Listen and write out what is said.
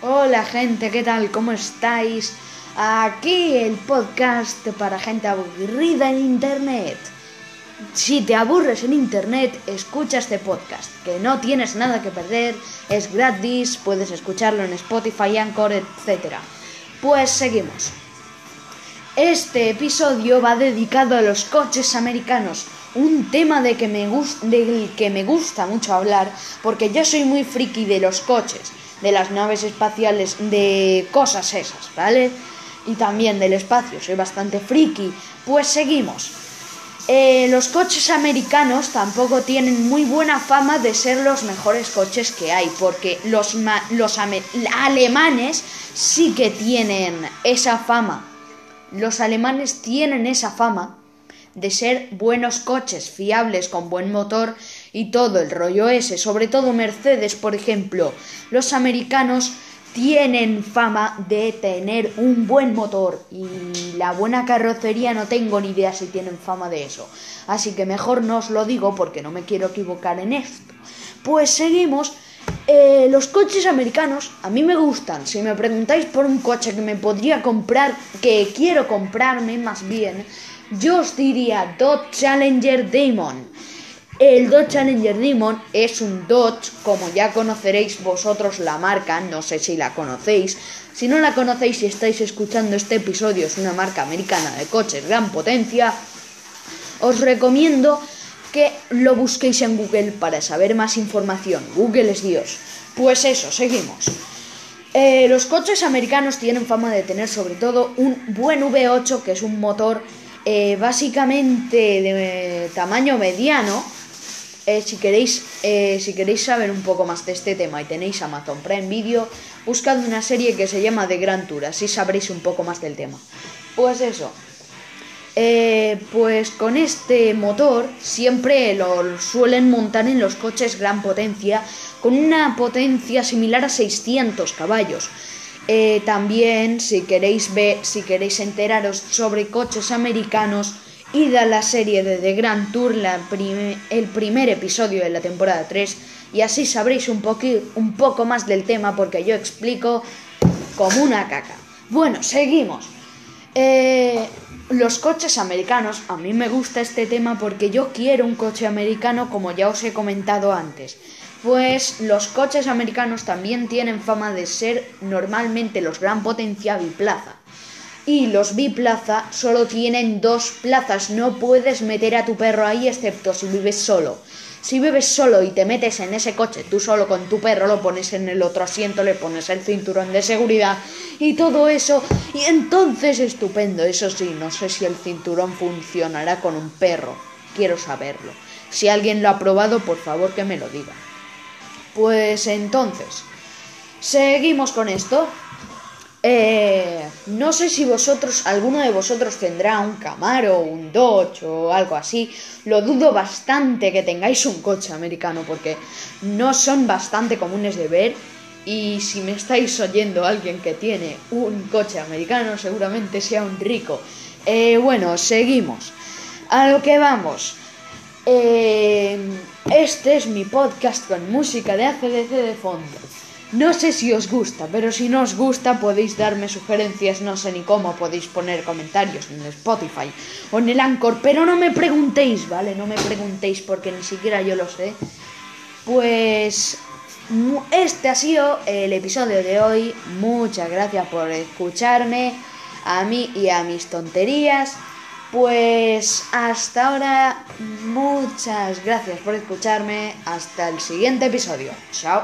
Hola gente, ¿qué tal? ¿Cómo estáis? Aquí el podcast para gente aburrida en Internet. Si te aburres en Internet, escucha este podcast, que no tienes nada que perder, es gratis, puedes escucharlo en Spotify, Anchor, etc. Pues seguimos. Este episodio va dedicado a los coches americanos, un tema de del que me gusta mucho hablar, porque yo soy muy friki de los coches de las naves espaciales, de cosas esas, ¿vale? Y también del espacio, soy bastante friki. Pues seguimos. Eh, los coches americanos tampoco tienen muy buena fama de ser los mejores coches que hay, porque los, los alemanes sí que tienen esa fama. Los alemanes tienen esa fama de ser buenos coches, fiables, con buen motor y todo el rollo ese, sobre todo Mercedes, por ejemplo. Los americanos tienen fama de tener un buen motor y la buena carrocería no tengo ni idea si tienen fama de eso. Así que mejor no os lo digo porque no me quiero equivocar en esto. Pues seguimos. Eh, los coches americanos a mí me gustan. Si me preguntáis por un coche que me podría comprar, que quiero comprarme más bien, yo os diría Dodge Challenger Demon. El Dodge Challenger Demon es un Dodge, como ya conoceréis vosotros la marca, no sé si la conocéis. Si no la conocéis y estáis escuchando este episodio, es una marca americana de coches gran potencia. Os recomiendo que lo busquéis en Google para saber más información. Google es Dios. Pues eso, seguimos. Eh, los coches americanos tienen fama de tener sobre todo un buen V8, que es un motor eh, básicamente de tamaño mediano eh, si, queréis, eh, si queréis saber un poco más de este tema y tenéis Amazon Prime Video, buscad una serie que se llama The Grand Tour, así sabréis un poco más del tema. Pues eso. Eh, pues con este motor siempre lo suelen montar en los coches gran potencia, con una potencia similar a 600 caballos. también, si queréis ver, si queréis enteraros sobre coches americanos, id a la serie de The Grand Tour, el primer episodio de la temporada 3, y así sabréis un, un poco más del tema porque yo explico como una caca. Bueno, seguimos. Eh, los coches americanos, a mí me gusta este tema porque yo quiero un coche americano como ya os he comentado antes. Pues los coches americanos también tienen fama de ser normalmente los gran potencia biplaza y los biplaza solo tienen dos plazas. No puedes meter a tu perro ahí excepto si vives solo. Si vives solo y te metes en ese coche, tú solo con tu perro, lo pones en el otro asiento, le pones el cinturón de seguridad y todo eso. Y entonces estupendo. Eso sí, no sé si el cinturón funcionará con un perro. Quiero saberlo. Si alguien lo ha probado, por favor que me lo diga. Pues entonces, seguimos con esto. Eh, no sé si vosotros, alguno de vosotros tendrá un Camaro, un Dodge o algo así. Lo dudo bastante que tengáis un coche americano porque no son bastante comunes de ver. Y si me estáis oyendo alguien que tiene un coche americano, seguramente sea un rico. Eh, bueno, seguimos. A lo que vamos. Eh, este es mi podcast con música de ACDC de fondo. No sé si os gusta, pero si no os gusta podéis darme sugerencias, no sé ni cómo, podéis poner comentarios en Spotify o en el Anchor, pero no me preguntéis, ¿vale? No me preguntéis porque ni siquiera yo lo sé. Pues este ha sido el episodio de hoy. Muchas gracias por escucharme a mí y a mis tonterías. Pues hasta ahora, muchas gracias por escucharme. Hasta el siguiente episodio. Chao.